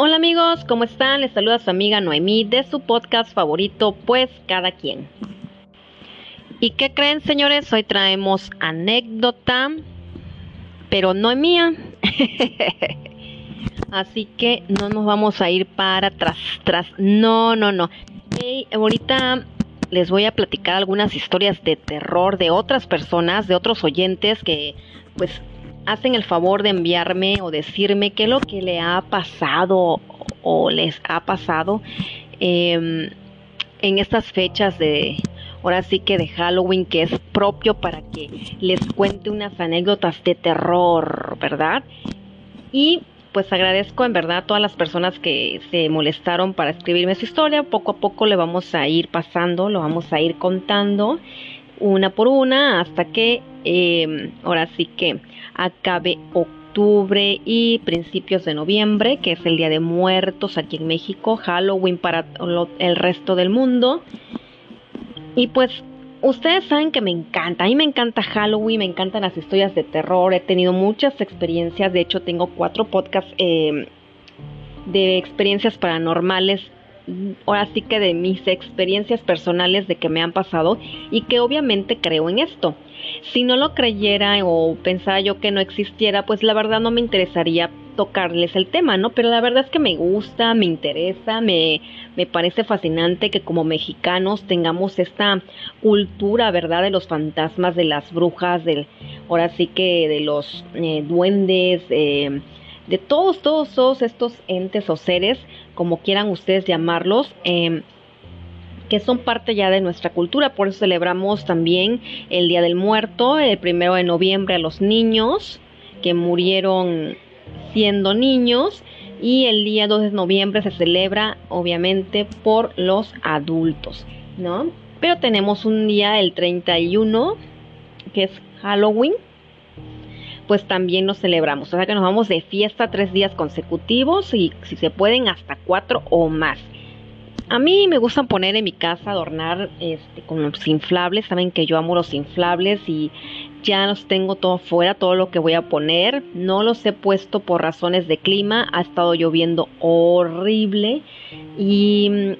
Hola amigos, ¿cómo están? Les saluda su amiga Noemí de su podcast favorito, Pues Cada Quien. ¿Y qué creen, señores? Hoy traemos anécdota, pero no es mía. Así que no nos vamos a ir para atrás, tras. No, no, no. ahorita les voy a platicar algunas historias de terror de otras personas, de otros oyentes que pues hacen el favor de enviarme o decirme qué es lo que le ha pasado o les ha pasado em, en estas fechas de, ahora sí que de Halloween, que es propio para que les cuente unas anécdotas de terror, ¿verdad? Y pues agradezco en verdad a todas las personas que se molestaron para escribirme su historia. Poco a poco le vamos a ir pasando, lo vamos a ir contando una por una hasta que em, ahora sí que acabe octubre y principios de noviembre, que es el Día de Muertos aquí en México, Halloween para el resto del mundo. Y pues ustedes saben que me encanta, a mí me encanta Halloween, me encantan las historias de terror, he tenido muchas experiencias, de hecho tengo cuatro podcasts em, de experiencias paranormales ahora sí que de mis experiencias personales de que me han pasado y que obviamente creo en esto. Si no lo creyera o pensara yo que no existiera, pues la verdad no me interesaría tocarles el tema, ¿no? Pero la verdad es que me gusta, me interesa, me, me parece fascinante que como mexicanos tengamos esta cultura, ¿verdad? De los fantasmas, de las brujas, del, ahora sí que de los eh, duendes, eh, de todos, todos, todos estos entes o seres, como quieran ustedes llamarlos, em, que son parte ya de nuestra cultura. Por eso celebramos también el Día del Muerto, el primero de noviembre a los niños que murieron siendo niños y el día 2 de noviembre se celebra obviamente por los adultos, ¿no? Pero tenemos un día, el 31, que es Halloween, pues también nos celebramos. O sea que nos vamos de fiesta tres días consecutivos y si se pueden hasta cuatro o más. A mí me gustan poner en mi casa, adornar este, con los inflables. Saben que yo amo los inflables y ya los tengo todo fuera, todo lo que voy a poner. No los he puesto por razones de clima. Ha estado lloviendo horrible y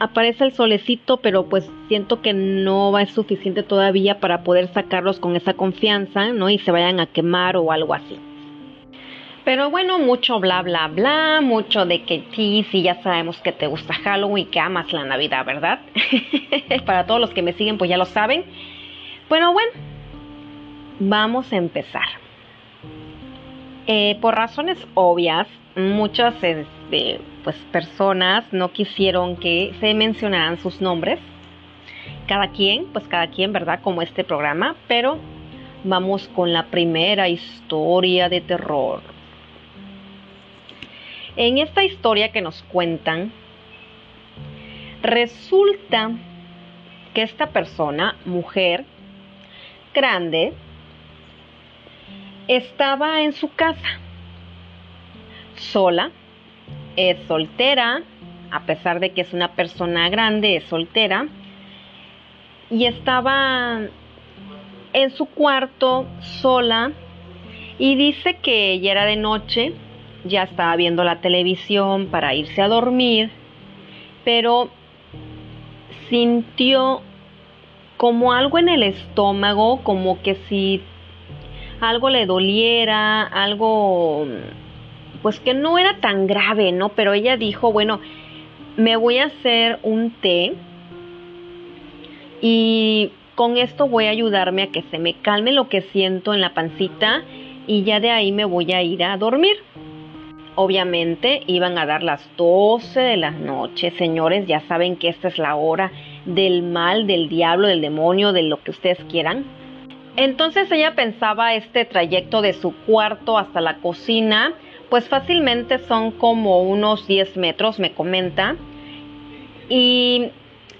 aparece el solecito, pero pues siento que no va ser suficiente todavía para poder sacarlos con esa confianza, ¿no? Y se vayan a quemar o algo así. Pero bueno, mucho bla bla bla, mucho de que sí, sí, ya sabemos que te gusta Halloween y que amas la Navidad, ¿verdad? para todos los que me siguen, pues ya lo saben. Bueno, bueno, vamos a empezar. Eh, por razones obvias, muchas este, pues, personas no quisieron que se mencionaran sus nombres. Cada quien, pues cada quien, ¿verdad? Como este programa, pero vamos con la primera historia de terror. En esta historia que nos cuentan, resulta que esta persona, mujer, grande, estaba en su casa sola, es soltera, a pesar de que es una persona grande, es soltera, y estaba en su cuarto sola y dice que ya era de noche, ya estaba viendo la televisión para irse a dormir, pero sintió como algo en el estómago, como que si algo le doliera, algo pues que no era tan grave, ¿no? Pero ella dijo, bueno, me voy a hacer un té y con esto voy a ayudarme a que se me calme lo que siento en la pancita y ya de ahí me voy a ir a dormir. Obviamente iban a dar las 12 de la noche, señores, ya saben que esta es la hora del mal, del diablo, del demonio, de lo que ustedes quieran. Entonces ella pensaba este trayecto de su cuarto hasta la cocina, pues fácilmente son como unos 10 metros, me comenta. Y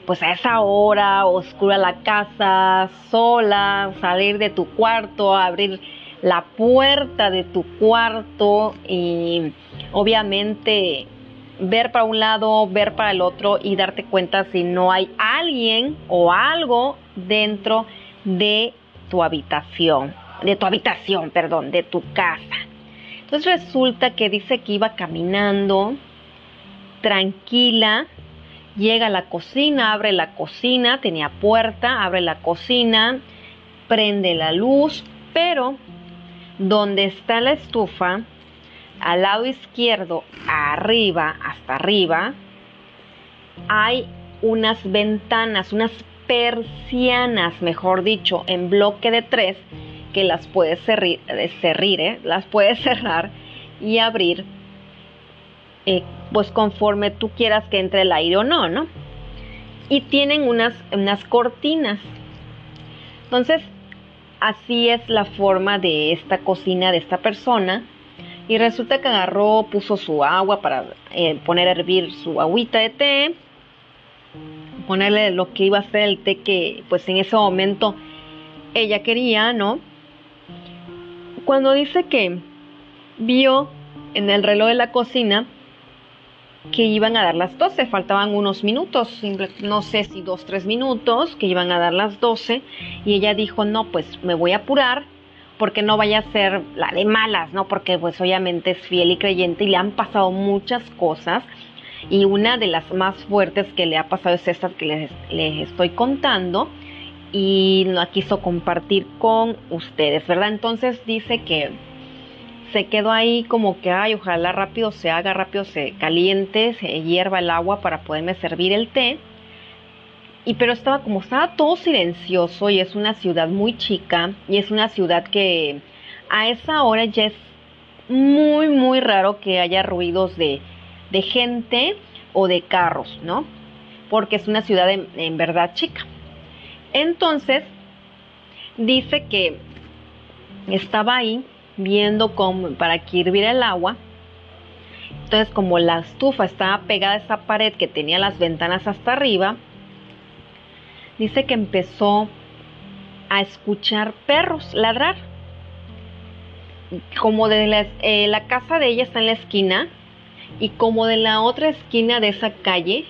pues a esa hora, oscura la casa, sola, salir de tu cuarto, abrir la puerta de tu cuarto y obviamente ver para un lado, ver para el otro y darte cuenta si no hay alguien o algo dentro de tu habitación, de tu habitación, perdón, de tu casa. Entonces resulta que dice que iba caminando tranquila, llega a la cocina, abre la cocina, tenía puerta, abre la cocina, prende la luz, pero donde está la estufa, al lado izquierdo, arriba, hasta arriba, hay unas ventanas, unas persianas, mejor dicho, en bloque de tres, que las puedes cerrir, eh, las puedes cerrar y abrir, eh, pues conforme tú quieras que entre el aire o no, ¿no? Y tienen unas, unas cortinas. Entonces, así es la forma de esta cocina de esta persona. Y resulta que agarró, puso su agua para eh, poner a hervir su agüita de té, ponerle lo que iba a ser el té que pues en ese momento ella quería, ¿no? Cuando dice que vio en el reloj de la cocina que iban a dar las 12, faltaban unos minutos, no sé si dos, tres minutos, que iban a dar las 12, y ella dijo, no, pues me voy a apurar, porque no vaya a ser la de malas, ¿no? Porque pues obviamente es fiel y creyente y le han pasado muchas cosas, y una de las más fuertes que le ha pasado es esta que les, les estoy contando, y la quiso compartir con ustedes, ¿verdad? Entonces dice que se quedó ahí como que, ay, ojalá rápido se haga, rápido se caliente, se hierva el agua para poderme servir el té. Y pero estaba como estaba todo silencioso y es una ciudad muy chica y es una ciudad que a esa hora ya es muy, muy raro que haya ruidos de, de gente o de carros, ¿no? Porque es una ciudad en, verdad chica. Entonces, dice que estaba ahí viendo cómo, para que hirviera el agua. Entonces, como la estufa estaba pegada a esa pared que tenía las ventanas hasta arriba, dice que empezó a escuchar perros ladrar. Como de eh, la casa de ella está en la esquina y como de la otra esquina de esa calle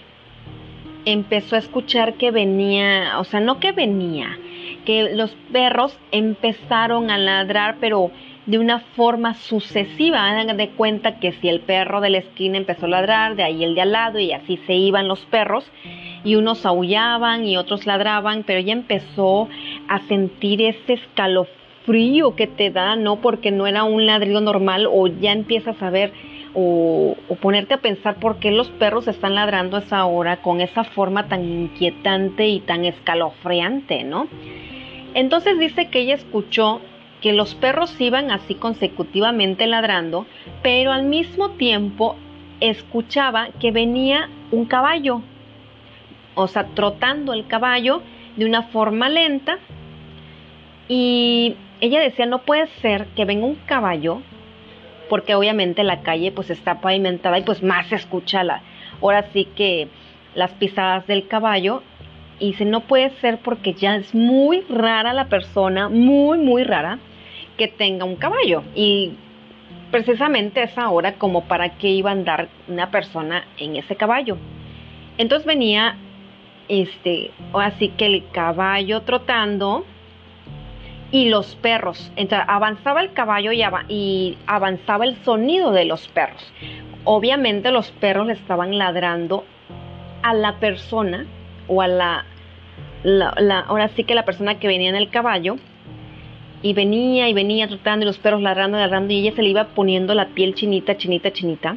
empezó a escuchar que venía, o sea, no que venía, que los perros empezaron a ladrar, pero de una forma sucesiva. Hagan de cuenta que si el perro de la esquina empezó a ladrar, de ahí el de al lado y así se iban los perros y unos aullaban y otros ladraban, pero ella empezó a sentir ese escalofrío que te da, no porque no era un ladrido normal o ya empiezas a ver o, ponerte a pensar por qué los perros están ladrando a esa hora con esa forma tan inquietante y tan escalofriante, ¿no? Entonces dice que ella escuchó que los perros iban así consecutivamente ladrando, pero al mismo tiempo escuchaba que venía un caballo, o sea, trotando el caballo de una forma lenta. Y ella decía, no puede ser que venga un caballo, porque obviamente la calle pues está pavimentada y pues más se escucha la, ahora sí que las pisadas del caballo. Y dice, no puede ser porque ya es muy rara la persona, muy, muy rara que tenga un caballo. Y precisamente esa hora como para qué iba a andar una persona en ese caballo. Entonces venía este, así que el caballo trotando y los perros. Avanzaba el caballo y, avanzaba el sonido de los perros. Obviamente los perros le estaban ladrando a la persona o a la, la, ahora sí que la persona que venía en el caballo y venía y venía trotando y los perros ladrando, ladrando y ella se le iba poniendo la piel chinita, chinita, chinita.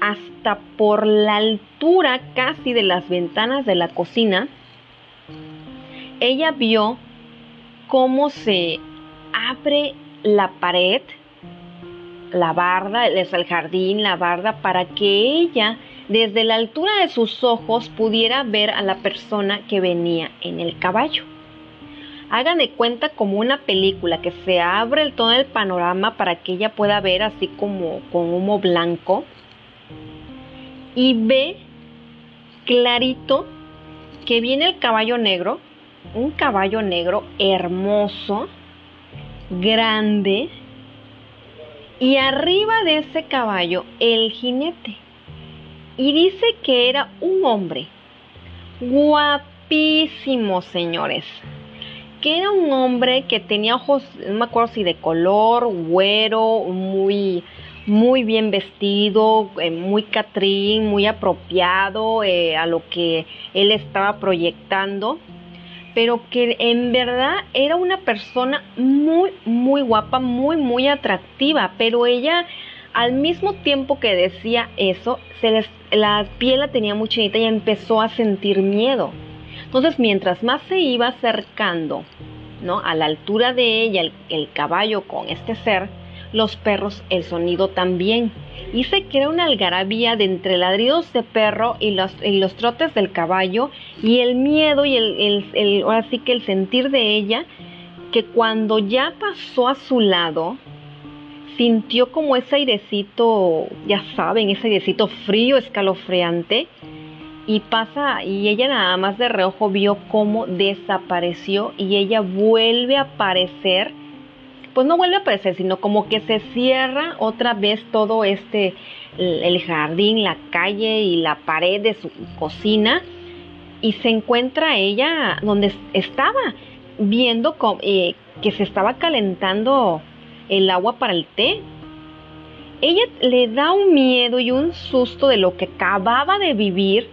Hasta por la altura casi de las ventanas de la cocina, ella vio cómo se abre la pared, la barda, el jardín, la barda, para que ella desde la altura de sus ojos pudiera ver a la persona que venía en el caballo. Hagan de cuenta como una película que se abre todo el panorama para que ella pueda ver así como con humo blanco y ve clarito que viene el caballo negro, un caballo negro hermoso, grande, y arriba de ese caballo el jinete. Y dice que era un hombre. Guapísimo, señores. Que era un hombre que tenía ojos, no me acuerdo si de color, güero, muy, muy bien vestido, eh, muy catrín, muy apropiado eh, a lo que él estaba proyectando, pero que en verdad era una persona muy, muy guapa, muy, muy atractiva, pero ella al mismo tiempo que decía eso, se les, la piel la tenía muy chinita y empezó a sentir miedo. Entonces, mientras más se iba acercando, ¿no? A la altura de ella, el, el caballo con este ser, los perros el sonido también. Y se crea una algarabía de entre ladridos de perro y los, los trotes del caballo y el miedo y el, el, el, ahora sí que el sentir de ella, que cuando ya pasó a su lado, sintió como ese airecito, ya saben, ese airecito frío, escalofriante, y pasa, y ella nada más de reojo vio cómo desapareció y ella vuelve a aparecer pues no vuelve a aparecer, sino como que se cierra otra vez todo este, el jardín, la calle y la pared de su cocina y se encuentra ella donde estaba, viendo eh, que se estaba calentando el agua para el té. Ella le da un miedo y un susto de lo que acababa de vivir,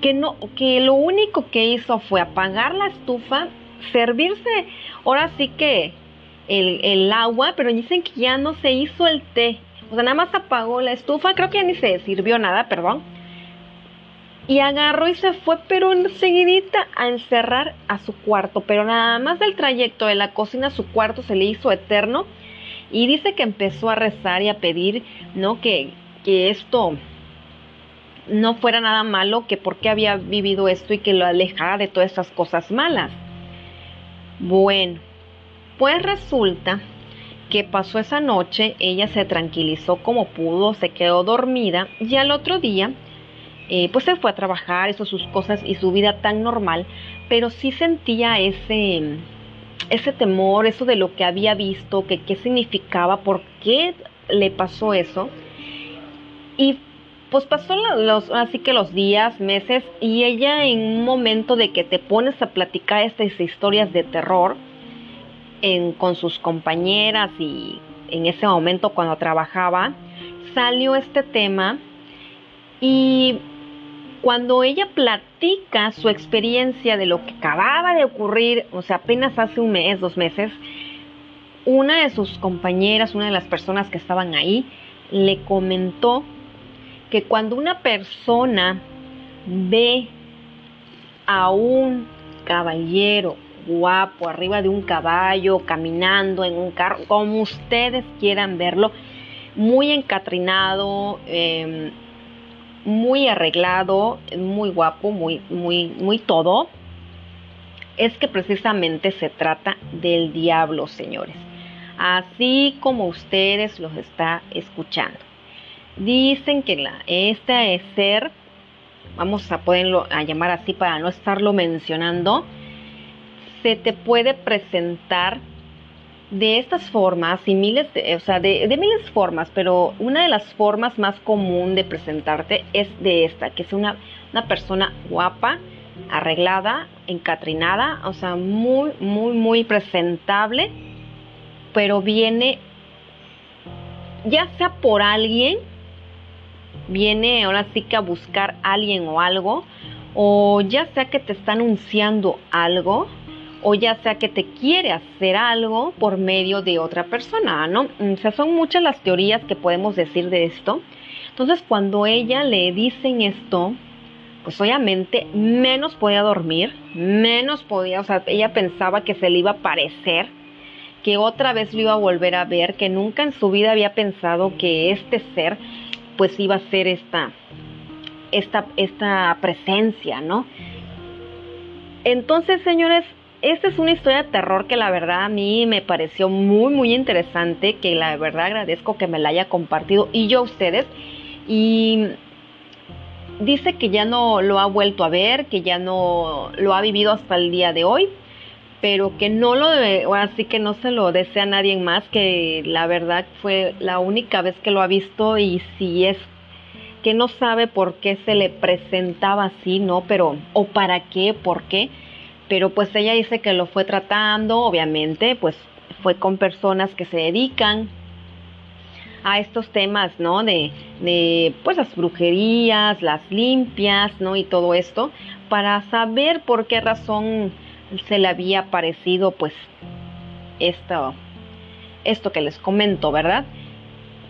que, no, que lo único que hizo fue apagar la estufa, servirse, ahora sí que el, agua, pero dicen que ya no se hizo el té. O sea, nada más apagó la estufa, creo que ya ni se sirvió nada, perdón. Y agarró y se fue, pero enseguidita a encerrar a su cuarto. Pero nada más del trayecto de la cocina a su cuarto se le hizo eterno. Y dice que empezó a rezar y a pedir, ¿no? Que, que esto no fuera nada malo, que por qué había vivido esto y que lo alejara de todas esas cosas malas. Bueno, pues resulta que pasó esa noche, ella se tranquilizó como pudo, se quedó dormida y al otro día eh, pues se fue a trabajar, hizo sus cosas y su vida tan normal, pero sí sentía ese, ese temor, eso de lo que había visto, que qué significaba, por qué le pasó eso. Y pues pasó los, así que los días, meses, y ella en un momento de que te pones a platicar estas historias de terror, con sus compañeras y en ese momento cuando trabajaba, salió este tema y cuando ella platica su experiencia de lo que acababa de ocurrir, o sea, apenas hace un mes, dos meses, una de sus compañeras, una de las personas que estaban ahí, le comentó que cuando una persona ve a un caballero guapo, arriba de un caballo, caminando en un carro, como ustedes quieran verlo, muy encatrinado, em, muy arreglado, muy guapo, muy, muy, muy todo, es que precisamente se trata del diablo, señores. Así como ustedes los está escuchando. Dicen que la, este ser, vamos a poderlo a llamar así para no estarlo mencionando, se te puede presentar de estas formas y miles de, o sea, de, miles de formas, pero una de las formas más común de presentarte es de esta, que es una, una persona guapa, arreglada, encatrinada, o sea, muy, muy, muy presentable, pero viene ya sea por alguien, viene ahora sí que a buscar alguien o algo, o ya sea que te está anunciando algo, o ya sea que te quiere hacer algo por medio de otra persona, ¿no? O sea, son muchas las teorías que podemos decir de esto. Entonces, cuando ella le dicen esto, pues obviamente menos podía dormir, menos podía, o sea, ella pensaba que se le iba a parecer, que otra vez lo iba a volver a ver, que nunca en su vida había pensado que este ser, pues iba a ser esta, esta, esta presencia, ¿no? Entonces, señores, esta es una historia de terror que la verdad a mí me pareció muy, muy interesante, que la verdad agradezco que me la haya compartido y yo a ustedes. Y dice que ya no lo ha vuelto a ver, que ya no lo ha vivido hasta el día de hoy, pero que no lo así que no se lo desea a nadie más, que la verdad fue la única vez que lo ha visto y si es que no sabe por qué se le presentaba así, ¿no? Pero, o para qué, por qué pero pues ella dice que lo fue tratando, obviamente, pues fue con personas que se dedican a estos temas, ¿no? De, de pues las brujerías, las limpias, ¿no? Y todo esto, para saber por qué razón se le había parecido pues esto, esto que les comento, ¿verdad?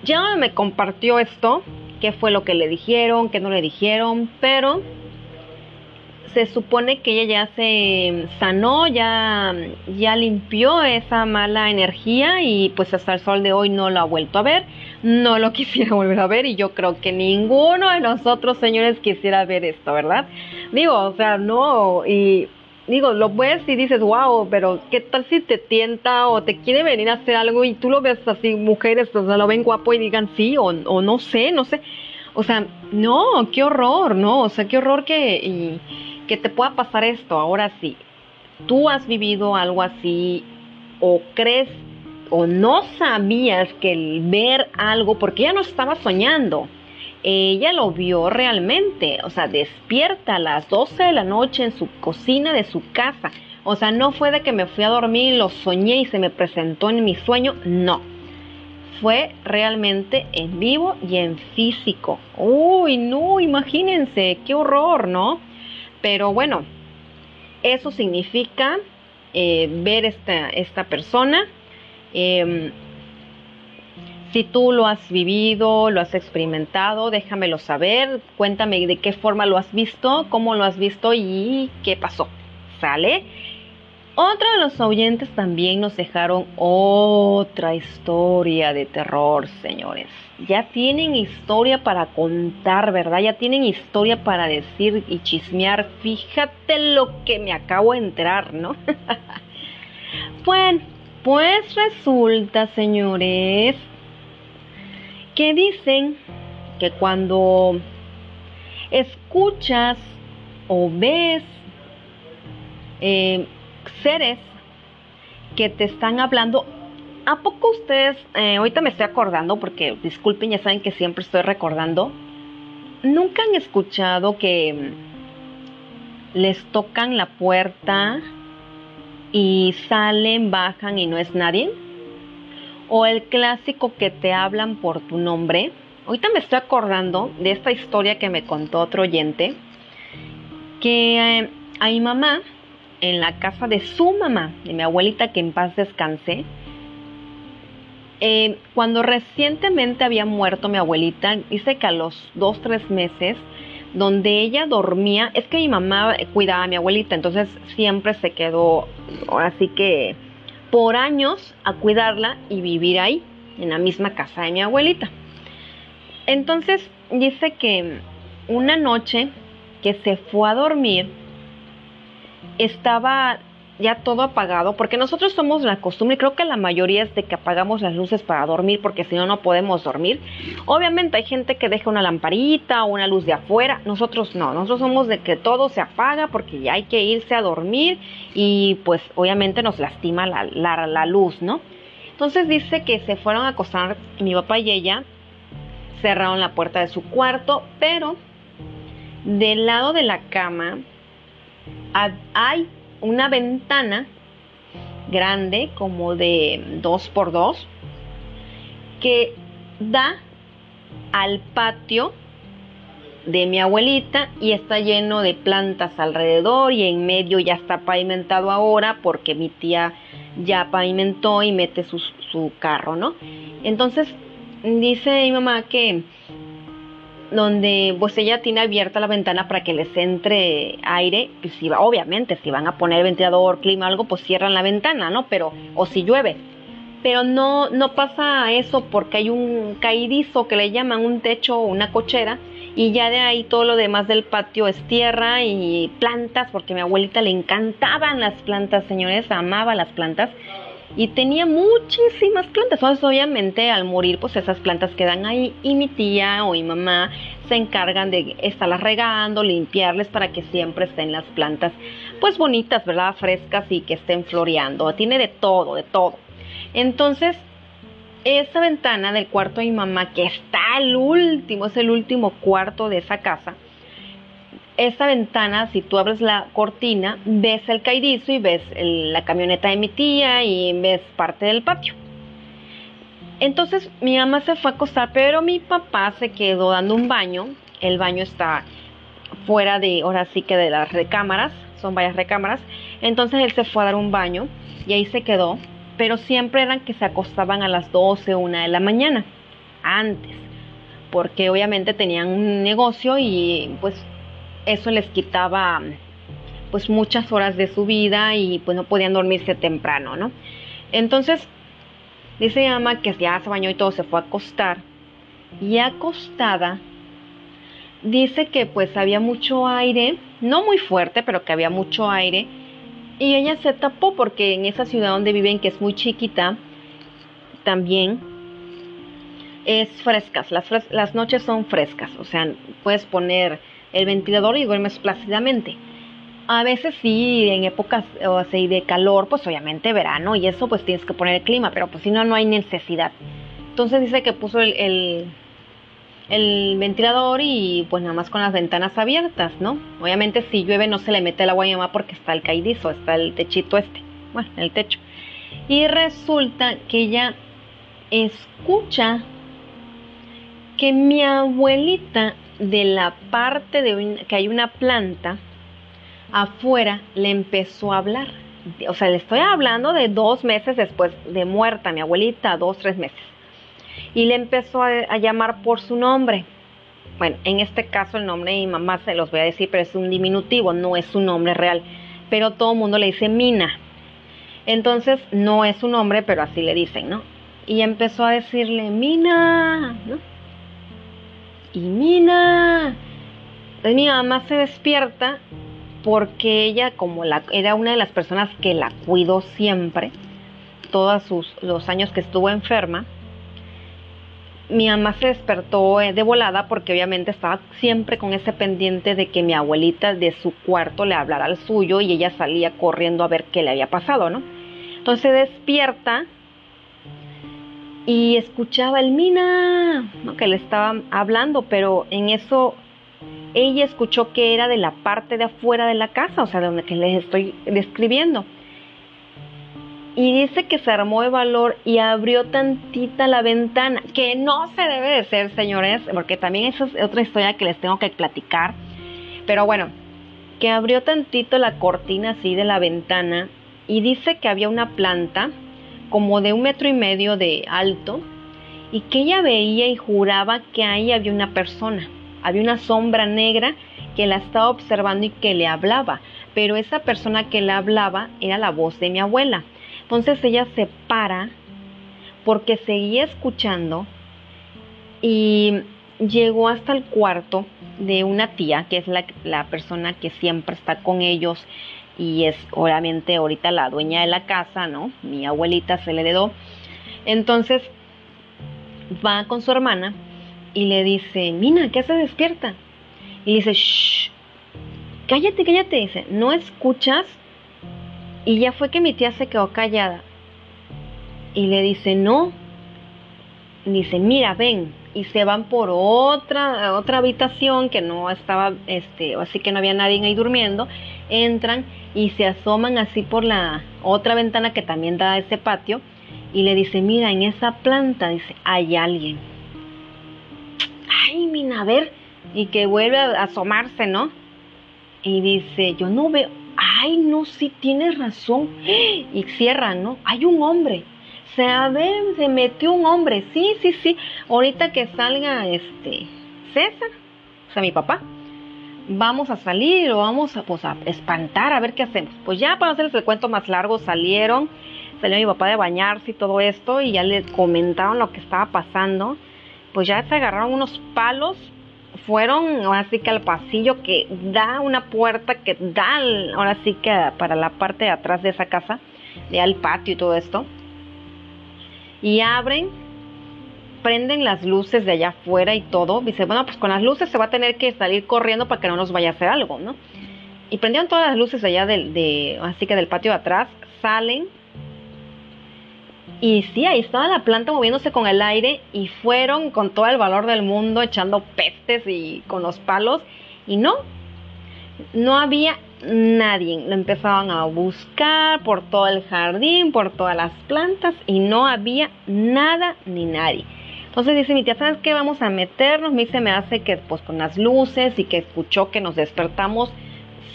Ya me compartió esto, qué fue lo que le dijeron, qué no le dijeron, pero se supone que ella ya se sanó, ya, ya limpió esa mala energía y pues hasta el sol de hoy no lo ha vuelto a ver, no lo quisiera volver a ver y yo creo que ninguno de nosotros señores quisiera ver esto, ¿verdad? Digo, o sea, no, y digo, lo ves y dices, wow, pero ¿qué tal si te tienta o te quiere venir a hacer algo y tú lo ves así, mujeres, o sea, lo ven guapo y digan sí o, o no sé, no sé. O sea, no, qué horror, no, o sea, qué horror que... que te pueda pasar esto. Ahora sí, tú has vivido algo así o crees o no sabías que el ver algo, porque ella no estaba soñando, ella lo vio realmente, o sea, despierta a las 12 de la noche en su cocina de su casa. O sea, no fue de que me fui a dormir, lo soñé y se me presentó en mi sueño, no. Fue realmente en vivo y en físico. Uy, no, imagínense, qué horror, ¿no? Pero bueno, eso significa eh, ver esta, esta persona. Em, si tú lo has vivido, lo has experimentado, déjamelo saber. Cuéntame de qué forma lo has visto, cómo lo has visto y qué pasó. ¿Sale? Otro de los oyentes también nos dejaron otra historia de terror, señores. Ya tienen historia para contar, ¿verdad? Ya tienen historia para decir y chismear. Fíjate lo que me acabo de enterar, ¿no? bueno, pues resulta, señores, que dicen que cuando escuchas o ves eh, seres que te están hablando. ¿A poco ustedes, eh, ahorita me estoy acordando, porque disculpen, ya saben que siempre estoy recordando, nunca han escuchado que les tocan la puerta y salen, bajan y no es nadie? O el clásico que te hablan por tu nombre. Ahorita me estoy acordando de esta historia que me contó otro oyente, que eh, a mi mamá en la casa de su mamá, de mi abuelita, que en paz descansé. Eh, cuando recientemente había muerto mi abuelita, dice que a los dos, tres meses, donde ella dormía, es que mi mamá cuidaba a mi abuelita, entonces siempre se quedó, así que por años, a cuidarla y vivir ahí, en la misma casa de mi abuelita. Entonces dice que una noche que se fue a dormir, estaba ya todo apagado, porque nosotros somos la costumbre, creo que la mayoría es de que apagamos las luces para dormir, porque si no, no podemos dormir. Obviamente hay gente que deja una lamparita o una luz de afuera, nosotros no, nosotros somos de que todo se apaga porque ya hay que irse a dormir y pues obviamente nos lastima la, la, la luz, ¿no? Entonces dice que se fueron a acostar mi papá y ella, cerraron la puerta de su cuarto, pero del lado de la cama, hay una ventana grande como de 2 por 2 que da al patio de mi abuelita y está lleno de plantas alrededor y en medio ya está pavimentado ahora porque mi tía ya pavimentó y mete su, su carro, ¿no? Entonces dice mi mamá que donde pues ella tiene abierta la ventana para que les entre aire, y si va, obviamente si van a poner ventilador, clima, algo, pues cierran la ventana, ¿no? Pero, o si llueve. Pero no, no pasa eso porque hay un caídizo que le llaman un techo o una cochera, y ya de ahí todo lo demás del patio es tierra y plantas, porque a mi abuelita le encantaban las plantas, señores, amaba las plantas y tenía muchísimas plantas. Entonces, obviamente, al morir, pues esas plantas quedan ahí y mi tía o mi mamá se encargan de estarlas regando, limpiarles para que siempre estén las plantas, pues bonitas, ¿verdad? Frescas y que estén floreando. Tiene de todo, de todo. Entonces, esa ventana del cuarto de mi mamá, que está al último, es el último cuarto de esa casa, esta ventana, si tú abres la cortina, ves el caidizo y ves la camioneta de mi tía y ves parte del patio. Entonces mi mamá se fue a acostar, pero mi papá se quedó dando un baño. El baño está fuera de, ahora sí que de las recámaras, son varias recámaras. Entonces él se fue a dar un baño y ahí se quedó, pero siempre eran que se acostaban a las 12, una de la mañana, antes, porque obviamente tenían un negocio y pues eso les quitaba pues muchas horas de su vida y pues no podían dormirse temprano, ¿no? Entonces, dice mamá que ya se bañó y todo se fue a acostar. Y acostada dice que pues había mucho aire, no muy fuerte, pero que había mucho aire. Y ella se tapó porque en esa ciudad donde viven, que es muy chiquita, también es frescas, las, las noches son frescas, o sea, puedes poner el ventilador y duermes plácidamente. A veces sí, en épocas así de calor, pues obviamente verano y eso pues tienes que poner el clima, pero pues si no, no hay necesidad. Entonces dice que puso el, el, ventilador y pues nada más con las ventanas abiertas, ¿no? Obviamente si llueve no se le mete el agua a mi mamá porque está el caidizo, está el techito este, bueno, el techo. Y resulta que ella escucha que mi abuelita de la parte de que hay una planta afuera le empezó a hablar. O sea, le estoy hablando de dos meses después de muerta, mi abuelita, dos, tres meses. Y le empezó a, llamar por su nombre. Bueno, en este caso el nombre de mi mamá se los voy a decir, pero es un diminutivo, no es su nombre real. Pero todo el mundo le dice Mina. Entonces no es su nombre, pero así le dicen, ¿no? Y empezó a decirle Mina, ¿no? Y Mina. mi mamá se despierta porque ella, como la, era una de las personas que la cuidó siempre, todos los años que estuvo enferma, mi mamá se despertó eh, de volada porque obviamente estaba siempre con ese pendiente de que mi abuelita de su cuarto le hablara al suyo y ella salía corriendo a ver qué le había pasado, ¿no? Entonces despierta y escuchaba el Mina, que le estaba hablando, pero en eso ella escuchó que era de la parte de afuera de la casa, o sea, de donde que les estoy describiendo. Y dice que se armó de valor y abrió tantita la ventana, que no se debe de ser, señores, porque también esa es otra historia que les tengo que platicar. Pero bueno, que abrió tantito la cortina así de la ventana y dice que había una planta como de un metro y medio de alto y que ella veía y juraba que ahí había una persona, había una sombra negra que la estaba observando y que le hablaba, pero esa persona que le hablaba era la voz de mi abuela. Entonces ella se para porque seguía escuchando y llegó hasta el cuarto de una tía, que es la, la persona que siempre está con ellos y es obviamente ahorita la dueña de la casa, ¿no? Mi abuelita se le heredó. Entonces va con su hermana y le dice, Mina, ¿qué se despierta? Y dice, shh, cállate, cállate. Dice, ¿no escuchas? Y ya fue que mi tía se quedó callada. Y le dice, no. dice, mira, ven. Y se van por otra, otra habitación que no estaba, este, así que no había nadie ahí durmiendo. Entran y se asoman así por la otra ventana que también da a ese patio y le dice, mira, en esa planta, dice, hay alguien. Ay, mina, a ver, y que vuelve a asomarse, ¿no? Y dice, yo no veo, ay, no, sí tienes razón. Y cierra, ¿no? Hay un hombre. Se, a ver, se metió un hombre. Sí, sí, sí. Ahorita que salga este César, o sea, mi papá, vamos a salir o vamos a, pues, a espantar a ver qué hacemos. Pues ya para hacerles el cuento más largo salieron, salió mi papá de bañarse y todo esto y ya le comentaron lo que estaba pasando. Pues ya se agarraron unos palos, fueron ahora sí que al pasillo que da una puerta que da ahora sí que para la parte de atrás de esa casa, de al patio y todo esto. Y abren prenden las luces de allá afuera y todo. Dice, bueno, pues con las luces se va a tener que salir corriendo para que no nos vaya a hacer algo, ¿no? Y prendieron todas las luces allá del, de, así que del patio de atrás, salen. Y sí, ahí estaba la planta moviéndose con el aire y fueron con todo el valor del mundo echando pestes y con los palos. Y no, no había nadie. Lo empezaban a buscar por todo el jardín, por todas las plantas y no había nada ni nadie. Entonces dice mi tía, ¿sabes qué? Vamos a meternos. Me dice, me hace que pues con las luces y que escuchó que nos despertamos,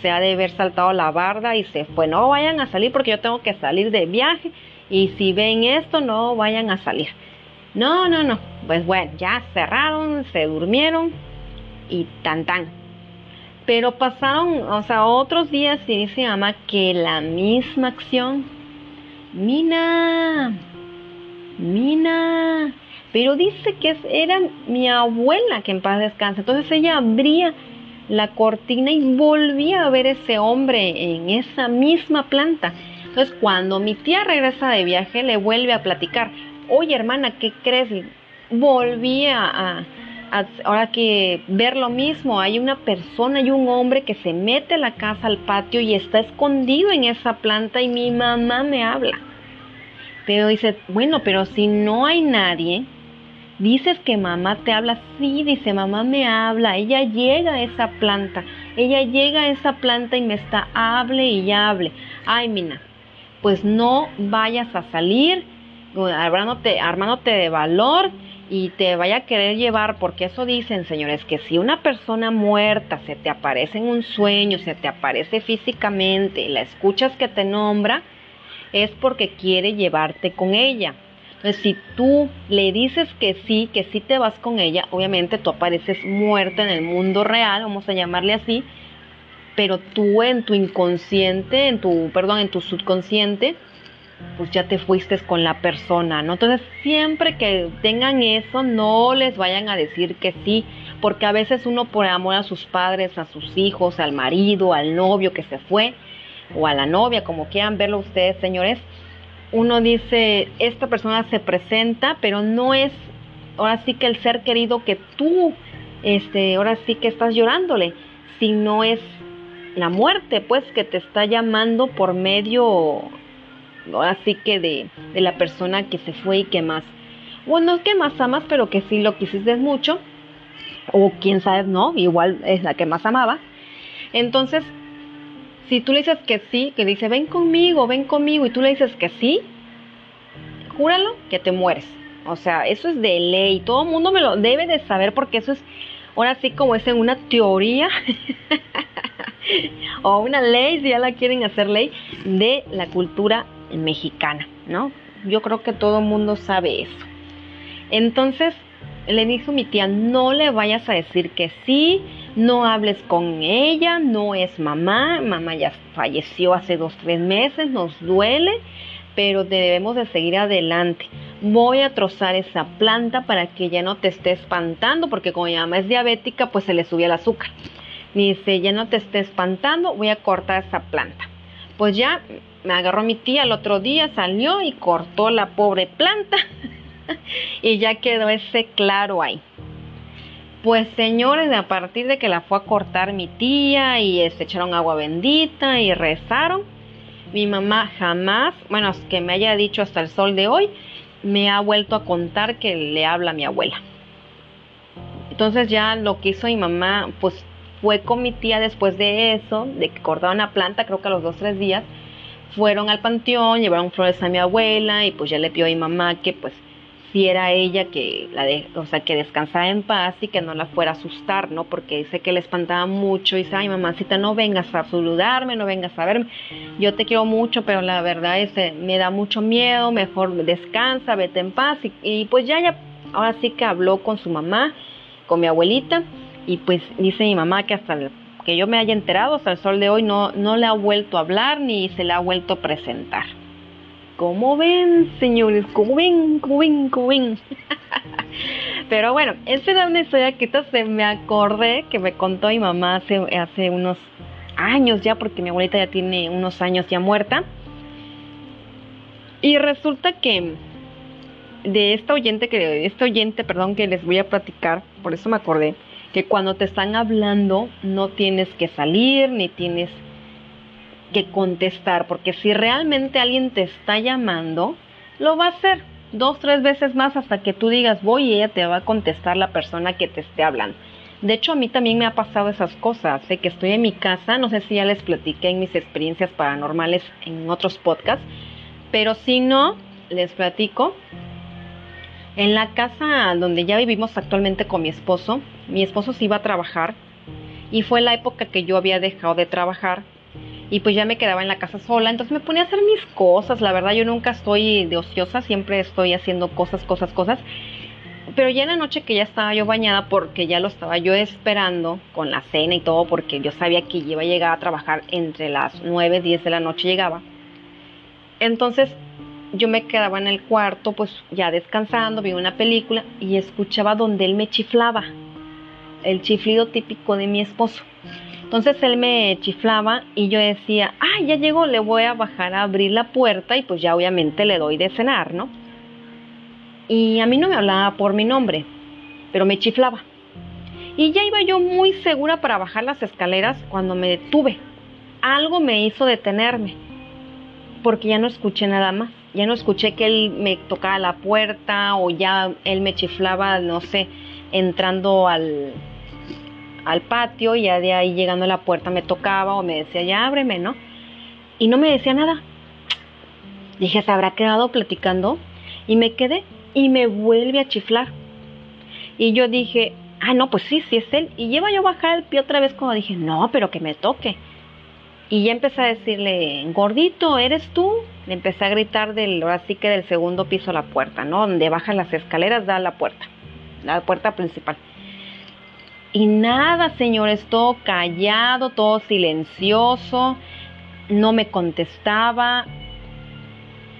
se ha de haber saltado la barda y se fue. No vayan a salir porque yo tengo que salir de viaje y si ven esto, no vayan a salir. No, no, no. Pues bueno, ya cerraron, se durmieron y tan tan. Pero pasaron, o sea, otros días y dice mamá que la misma acción. Mina, Mina. Pero dice que era mi abuela que en paz descansa. Entonces ella abría la cortina y volvía a ver ese hombre en esa misma planta. Entonces cuando mi tía regresa de viaje le vuelve a platicar. Oye hermana, ¿qué crees? Volví a ahora que ver lo mismo, hay una persona y un hombre que se mete a la casa, al patio y está escondido en esa planta y mi mamá me habla. Pero dice, bueno, pero si no hay nadie, dices que mamá te habla, sí, dice, mamá me habla, ella llega a esa planta, ella llega a esa planta y me está, hable y hable. Ay, Mina, pues no vayas a salir, armándote, armándote de valor y te vaya a querer llevar, porque eso dicen, señores, que si una persona muerta se te aparece en un sueño, se te aparece físicamente, la escuchas que te nombra, es porque quiere llevarte con ella. Entonces, si tú le dices que sí, que sí te vas con ella, obviamente tú apareces muerta en el mundo real, vamos a llamarle así, pero tú en tu inconsciente, en tu, perdón, en tu subconsciente, pues ya te fuiste con la persona, ¿no? Entonces, siempre que tengan eso, no les vayan a decir que sí, porque a veces uno por amor a sus padres, a sus hijos, al marido, al novio que se fue, o a la novia, como quieran verlo ustedes, señores, uno dice, esta persona se presenta, pero no es ahora sí que el ser querido que tú, este, ahora sí que estás llorándole, sino es la muerte, pues, que te está llamando por medio así que de, de la persona que se fue y que más, bueno, que más amas, pero que sí lo quisiste mucho, o quién sabe, no, igual es la que más amaba. Entonces, si tú le dices que sí, que dice, ven conmigo, ven conmigo, y tú le dices que sí, júralo que te mueres. O sea, eso es de ley, todo el mundo me lo debe de saber porque eso es, ahora sí como es en una teoría o una ley, si ya la quieren hacer ley, de la cultura mexicana, ¿no? Yo creo que todo el mundo sabe eso. Entonces, le dijo mi tía, no le vayas a decir que sí, no hables con ella, no es mamá, mamá ya falleció hace dos, tres meses, nos duele, pero debemos de seguir adelante. Voy a trozar esa planta para que ya no te esté espantando, porque como mi mamá es diabética, pues se le sube el azúcar. Dice, ya no te esté espantando, voy a cortar esa planta. Pues ya me agarró mi tía el otro día, salió y cortó la pobre planta y ya quedó ese claro ahí. Pues señores, a partir de que la fue a cortar mi tía y este, echaron agua bendita y rezaron, mi mamá jamás, bueno, que me haya dicho hasta el sol de hoy, me ha vuelto a contar que le habla a mi abuela. Entonces ya lo que hizo mi mamá, pues fue con mi tía después de eso, de que cortaron la planta, creo que a los dos, tres días, fueron al panteón, llevaron flores a mi abuela y pues ya le pidió a mi mamá que pues si era ella que la de, o sea, que descansara en paz y que no la fuera a asustar, ¿no? Porque dice que le espantaba mucho y dice, ay mamacita, no vengas a saludarme, no vengas a verme, yo te quiero mucho, pero la verdad es que me da mucho miedo, mejor descansa, vete en paz y, pues ya, ya, ahora sí que habló con su mamá, con mi abuelita y pues dice mi mamá que hasta que yo me haya enterado hasta el sol de hoy no, no le ha vuelto a hablar ni se le ha vuelto a presentar. ¿Cómo ven, señores? ¿Cómo ven? ¿Cómo ven? ¿Cómo ven? Pero bueno, esa era una historia que se me acordé que me contó mi mamá hace, hace unos años ya, porque mi abuelita ya tiene unos años ya muerta. Y resulta que de esta oyente que este oyente, perdón, que les voy a platicar, por eso me acordé que cuando te están hablando no tienes que salir ni tienes que contestar, porque si realmente alguien te está llamando, lo va a hacer dos, tres veces más hasta que tú digas voy y ella te va a contestar la persona que te esté hablando. De hecho, a mí también me ha pasado esas cosas, ¿eh? que estoy en mi casa, no sé si ya les platiqué en mis experiencias paranormales en otros podcasts, pero si no, les platico. En la casa donde ya vivimos actualmente con mi esposo, mi esposo se iba a trabajar y fue la época que yo había dejado de trabajar y pues ya me quedaba en la casa sola, entonces me ponía a hacer mis cosas, la verdad yo nunca estoy de ociosa, siempre estoy haciendo cosas, cosas, cosas. Pero ya en la noche que ya estaba yo bañada porque ya lo estaba yo esperando con la cena y todo porque yo sabía que iba a llegar a trabajar entre las 9, 10 de la noche llegaba. Entonces yo me quedaba en el cuarto pues ya descansando, vi una película y escuchaba donde él me chiflaba, el chiflido típico de mi esposo. Entonces él me chiflaba y yo decía, ah, ya llegó, le voy a bajar a abrir la puerta y pues ya obviamente le doy de cenar, ¿no? Y a mí no me hablaba por mi nombre, pero me chiflaba. Y ya iba yo muy segura para bajar las escaleras cuando me detuve. Algo me hizo detenerme, porque ya no escuché nada más. Ya no escuché que él me tocaba la puerta o ya él me chiflaba, no sé, entrando al, al patio y ya de ahí llegando a la puerta me tocaba o me decía, ya ábreme, ¿no? Y no me decía nada. Dije, ¿se habrá quedado platicando? Y me quedé y me vuelve a chiflar. Y yo dije, ah, no, pues sí, sí es él. Y lleva yo a bajar el pie otra vez cuando dije, no, pero que me toque. Y ya empecé a decirle, gordito, ¿eres tú? Le empecé a gritar del, ahora sí que del segundo piso a la puerta, ¿no? Donde bajan las escaleras, da la puerta, la puerta principal. Y nada, señores, todo callado, todo silencioso, no me contestaba.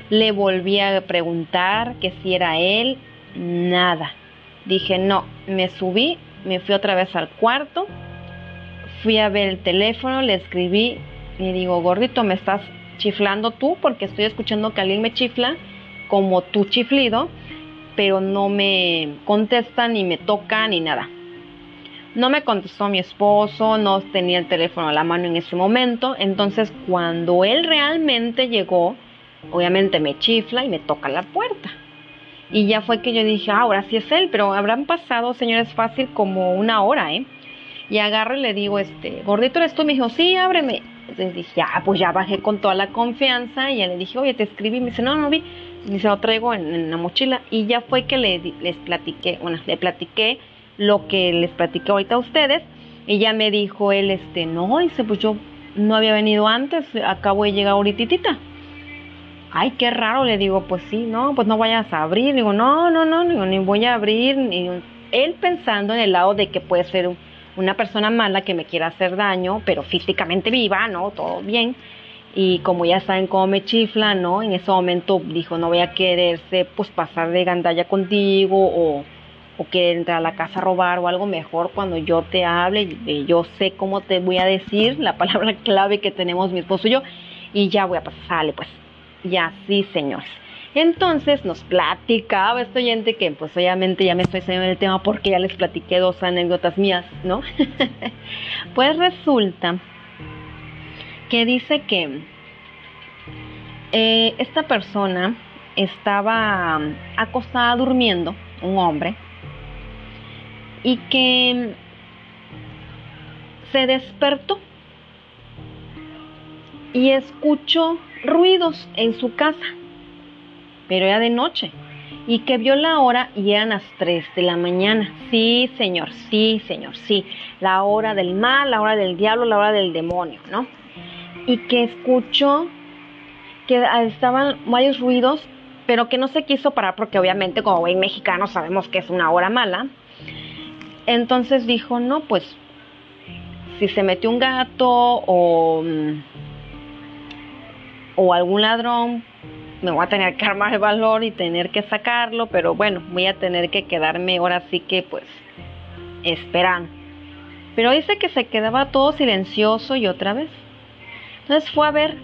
Le volví a preguntar que si era él, nada. Dije, no, me subí, me fui otra vez al cuarto, fui a ver el teléfono, le escribí y digo, gordito, me estás chiflando tú porque estoy escuchando que alguien me chifla como tu chiflido, pero no me contesta ni me toca ni nada. No me contestó mi esposo, no tenía el teléfono a la mano en ese momento. Entonces, cuando él realmente llegó, obviamente me chifla y me toca la puerta. Y ya fue que yo dije, ah, ahora sí es él, pero habrán pasado, señores, fácil como una hora, ¿eh? Y agarro y le digo, este, gordito eres tú, me dijo, sí, ábreme. Entonces dije, ya, pues ya bajé con toda la confianza y ya le dije, oye, te escribí. Me dice, no, no vi. Y se lo traigo en, la mochila. Y ya fue que le, les platiqué, bueno, le platiqué lo que les platiqué ahorita a ustedes. Y ya me dijo él, este, no, dice, pues yo no había venido antes, acabo de llegar ahorita. Ay, qué raro, le digo, pues sí, no, pues no vayas a abrir. Digo, no, no, no, ni voy a abrir. Ni... Él pensando en el lado de que puede ser una persona mala que me quiera hacer daño, pero físicamente viva, ¿no? Todo bien. Y como ya saben cómo me chifla, ¿no? En ese momento dijo, no voy a quererse, pues pasar de gandalla contigo o o quiere entrar a la casa a robar o algo mejor cuando yo te hable, y yo sé cómo te voy a decir la palabra clave que tenemos mi esposo y yo y ya voy a pasar, sale pues, ya sí señores. Entonces nos platicaba este oyente que pues obviamente ya me estoy saliendo el tema porque ya les platiqué dos anécdotas mías, ¿no? pues resulta que dice que eh, esta persona estaba acostada durmiendo, un hombre, y que se despertó y escuchó ruidos en su casa, pero era de noche, y que vio la hora y eran las 3 de la mañana. Sí, señor, sí, señor, sí, la hora del mal, la hora del diablo, la hora del demonio, ¿no? Y que escuchó que estaban varios ruidos, pero que no se quiso parar porque obviamente como buen mexicano sabemos que es una hora mala, entonces dijo, no, pues si se metió un gato o, o algún ladrón, me voy a tener que armar el valor y tener que sacarlo, pero bueno, voy a tener que quedarme ahora sí que pues esperando. Pero dice que se quedaba todo silencioso y otra vez. Entonces fue a ver.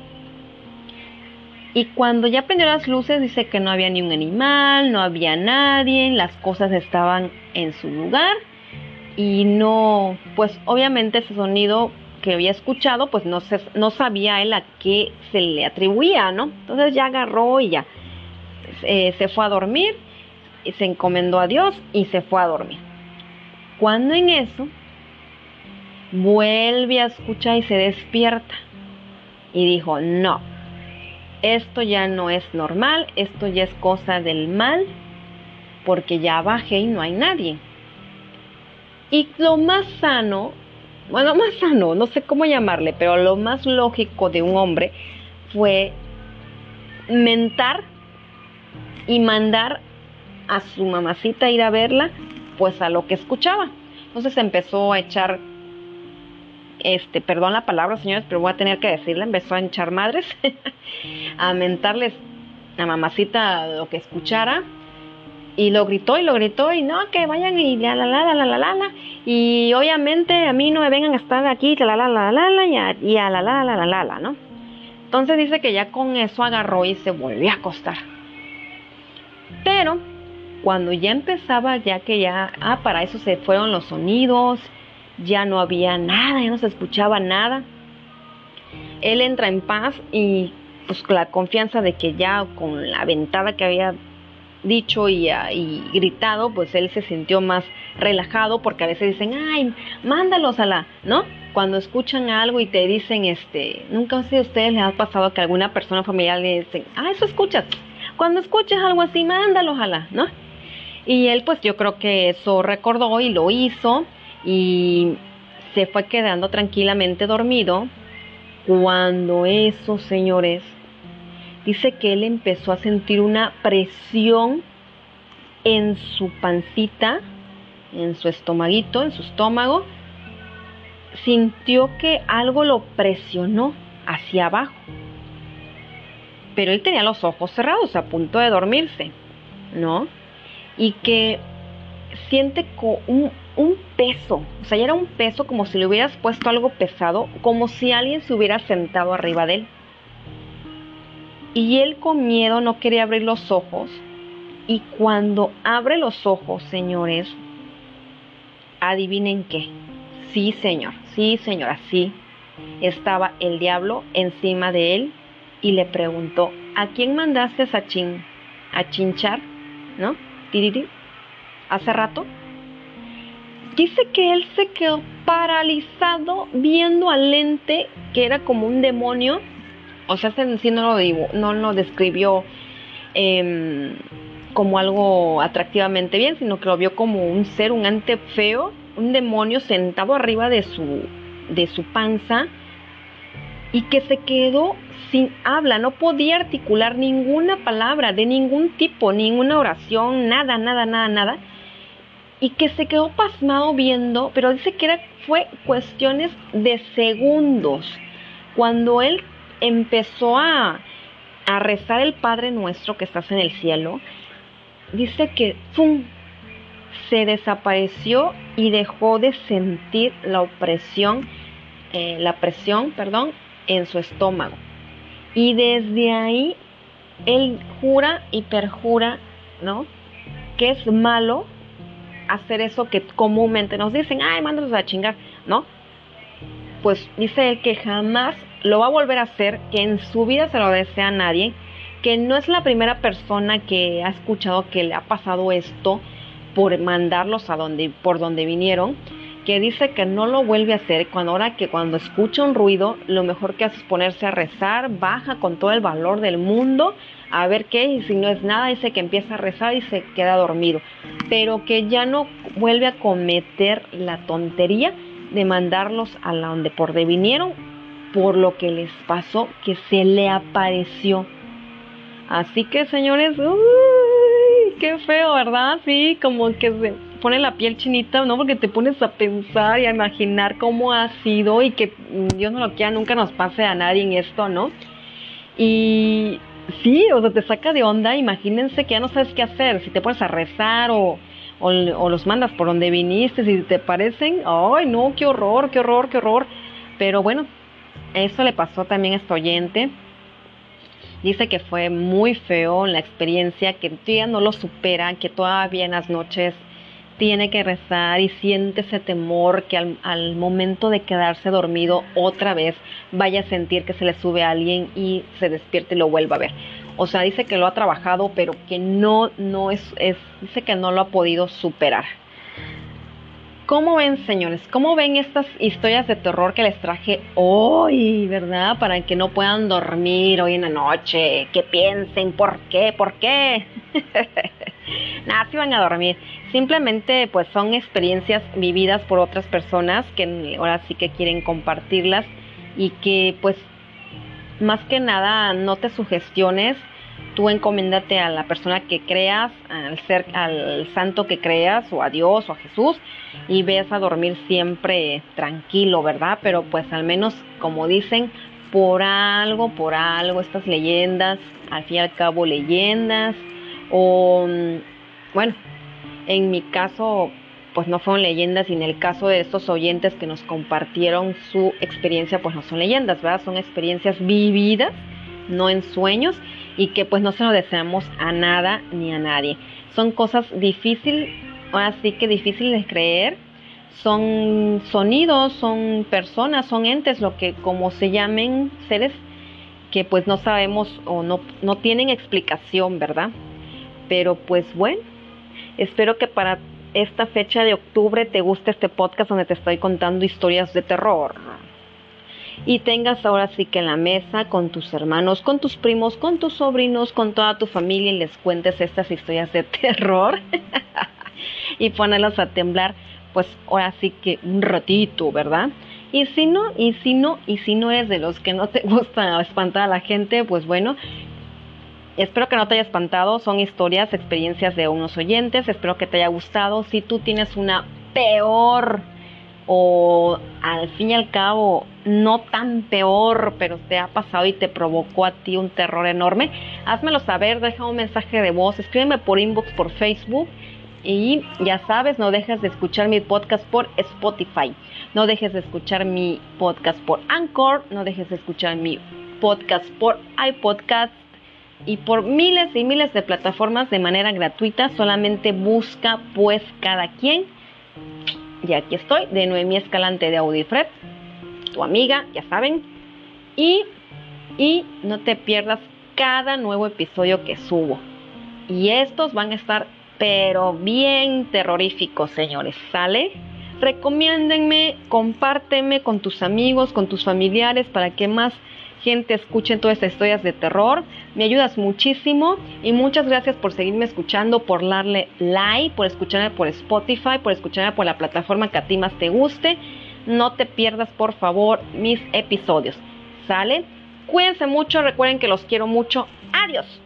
Y cuando ya prendió las luces dice que no había ni un animal, no había nadie, las cosas estaban en su lugar y no, pues obviamente ese sonido que había escuchado, pues no, se, no sabía él a qué se le atribuía, ¿no? Entonces ya agarró y ya eh, se fue a dormir, y se encomendó a Dios y se fue a dormir. Cuando en eso vuelve a escuchar y se despierta. Y dijo, no, esto ya no es normal, esto ya es cosa del mal, porque ya bajé y no hay nadie. Y lo más sano, bueno, más sano, no sé cómo llamarle, pero lo más lógico de un hombre fue mentar y mandar a su mamacita ir a verla, pues a lo que escuchaba. Entonces empezó a echar, este, perdón la palabra, señores, pero voy a tener que decirle, empezó a echar madres, a mentarles a mamacita lo que escuchara. Y lo gritó y lo gritó y no, que vayan y la la la la la la la y obviamente a mí no me vengan a estar aquí la la la la la y y a la la la la la la, ¿no? Entonces dice que ya con eso agarró y se volvió a acostar. Pero cuando ya empezaba, ya que ya, ah, para eso se fueron los sonidos, ya no había nada, ya no se escuchaba nada. Él entra en paz y pues la confianza de que ya con la ventada que había dicho y, ah, y, gritado, pues él se sintió más relajado porque a veces dicen, ay, mándalos a la, ¿no? Cuando escuchan algo y te dicen, este, nunca a ustedes les ha pasado que alguna persona familiar le dicen, ah, eso escuchas. Cuando escuchas algo así, mándalos a la, ¿no? Y él pues yo creo que eso recordó y lo hizo y se fue quedando tranquilamente dormido cuando esos señores dice que él empezó a sentir una presión en su pancita, en su estomaguito, en su estómago, sintió que algo lo presionó hacia abajo. Pero él tenía los ojos cerrados, a punto de dormirse, ¿no? y que siente un, un peso, o sea, ya era un peso como si le hubieras puesto algo pesado, como si alguien se hubiera sentado arriba de él. Y él con miedo no quería abrir los ojos. Y cuando abre los ojos, señores, adivinen qué. Sí, señor, sí, señora, sí. Estaba el diablo encima de él y le preguntó, ¿a quién mandaste a, chin, a chinchar? ¿No? hace rato, dice que él se quedó paralizado viendo al lente que era como un demonio. O sea, sí no lo, no lo describió em, como algo atractivamente bien, sino que lo vio como un ser, un ante feo, un demonio sentado arriba de su, de su panza y que se quedó sin habla, no podía articular ninguna palabra de ningún tipo, ninguna oración, nada, nada, nada, nada. Y que se quedó pasmado viendo, pero dice que era, fue cuestiones de segundos. Cuando él empezó a, a rezar el Padre Nuestro que estás en el cielo, dice que se desapareció y dejó de sentir la opresión, eh, la presión, perdón, en su estómago. Y desde ahí él jura y perjura, ¿no? Que es malo hacer eso que comúnmente nos dicen, ay, mándalos a chingar, ¿no? Pues dice que jamás lo va a volver a hacer, que en su vida se lo desea a nadie, que no es la primera persona que ha escuchado que le ha pasado esto por mandarlos a donde, por donde vinieron que dice que no lo vuelve a hacer cuando ahora que cuando escucha un ruido, lo mejor que hace es ponerse a rezar, baja con todo el valor del mundo, a ver qué, y si no es nada, dice que empieza a rezar y se queda dormido, pero que ya no vuelve a cometer la tontería de mandarlos a donde por de vinieron por lo que les pasó, que se le apareció. Así que señores, uy, qué feo, ¿verdad? Sí, como que se pone la piel chinita, ¿no? Porque te pones a pensar y a imaginar cómo ha sido y que Dios no lo quiera, nunca nos pase a nadie en esto, ¿no? Y sí, o sea, te saca de onda, imagínense que ya no sabes qué hacer, si te pones a rezar o, o los mandas por donde viniste, si te parecen, ay, no, qué horror, qué horror, qué horror. Pero bueno, eso le pasó también a este oyente. Dice que fue muy feo la experiencia, que todavía no lo supera, que todavía en las noches tiene que rezar y siente ese temor que al, momento de quedarse dormido otra vez vaya a sentir que se le sube a alguien y se despierte y lo vuelva a ver. O sea, dice que lo ha trabajado, pero que no, no es, es, dice que no lo ha podido superar. ¿Cómo ven, señores? ¿Cómo ven estas historias de terror que les traje hoy, verdad? Para que no puedan dormir hoy en la noche, que piensen, ¿por qué? ¿Por qué? Nada, si van a dormir. Simplemente, pues son experiencias vividas por otras personas que ahora sí que quieren compartirlas y que, pues, más que nada, no te sugestiones tú encomiéndate a la persona que creas, al ser, al santo que creas, o a Dios o a Jesús, y ves a dormir siempre tranquilo, ¿verdad? Pero pues al menos, como dicen, por algo, por algo, estas leyendas, al fin y al cabo leyendas, o mm, bueno, en mi caso, pues no fueron leyendas, y en el caso de estos oyentes que nos compartieron su experiencia, pues no son leyendas, ¿verdad? Son experiencias vividas, no en sueños, y que pues no se lo deseamos a nada ni a nadie. Son cosas difíciles, ahora sí que difíciles de creer. Son sonidos, son personas, son entes, lo que como se llamen seres que pues no sabemos o no, no tienen explicación, ¿verdad? Pero pues bueno, espero que para esta fecha de octubre te guste este podcast donde te estoy contando historias de terror y tengas ahora sí que en la mesa con tus hermanos, con tus primos, con tus sobrinos, con toda tu familia y les cuentes estas historias de terror y ponerlos a temblar, pues ahora sí que un ratito, ¿verdad? Y si no, y si no, y si no eres de los que no te gusta espantar a la gente, pues bueno, espero que no te haya espantado, son historias, experiencias de unos oyentes, espero que te haya gustado. Si tú tienes una peor o al fin y al cabo no tan peor, pero te ha pasado y te provocó a ti un terror enorme, házmelo saber, deja un mensaje de voz, escríbeme por inbox por Facebook y ya sabes, no dejes de escuchar mi podcast por Spotify, no dejes de escuchar mi podcast por Anchor, no dejes de escuchar mi podcast por iPodcast y por miles y miles de plataformas de manera gratuita, solamente busca pues cada quien y aquí estoy, de Noemí Escalante de Audifred, tu amiga, ya saben. Y, y no te pierdas cada nuevo episodio que subo. Y estos van a estar, pero bien terroríficos, señores. ¿Sale? Recomiéndenme, compárteme con tus amigos, con tus familiares, para que más gente escuche todas estas historias de terror. Me ayudas muchísimo y muchas gracias por seguirme escuchando, por darle like, por escucharme por Spotify, por escucharme por la plataforma que a ti más te guste. No te pierdas, por favor, mis episodios. ¿Sale? Cuídense mucho, recuerden que los quiero mucho. Adiós.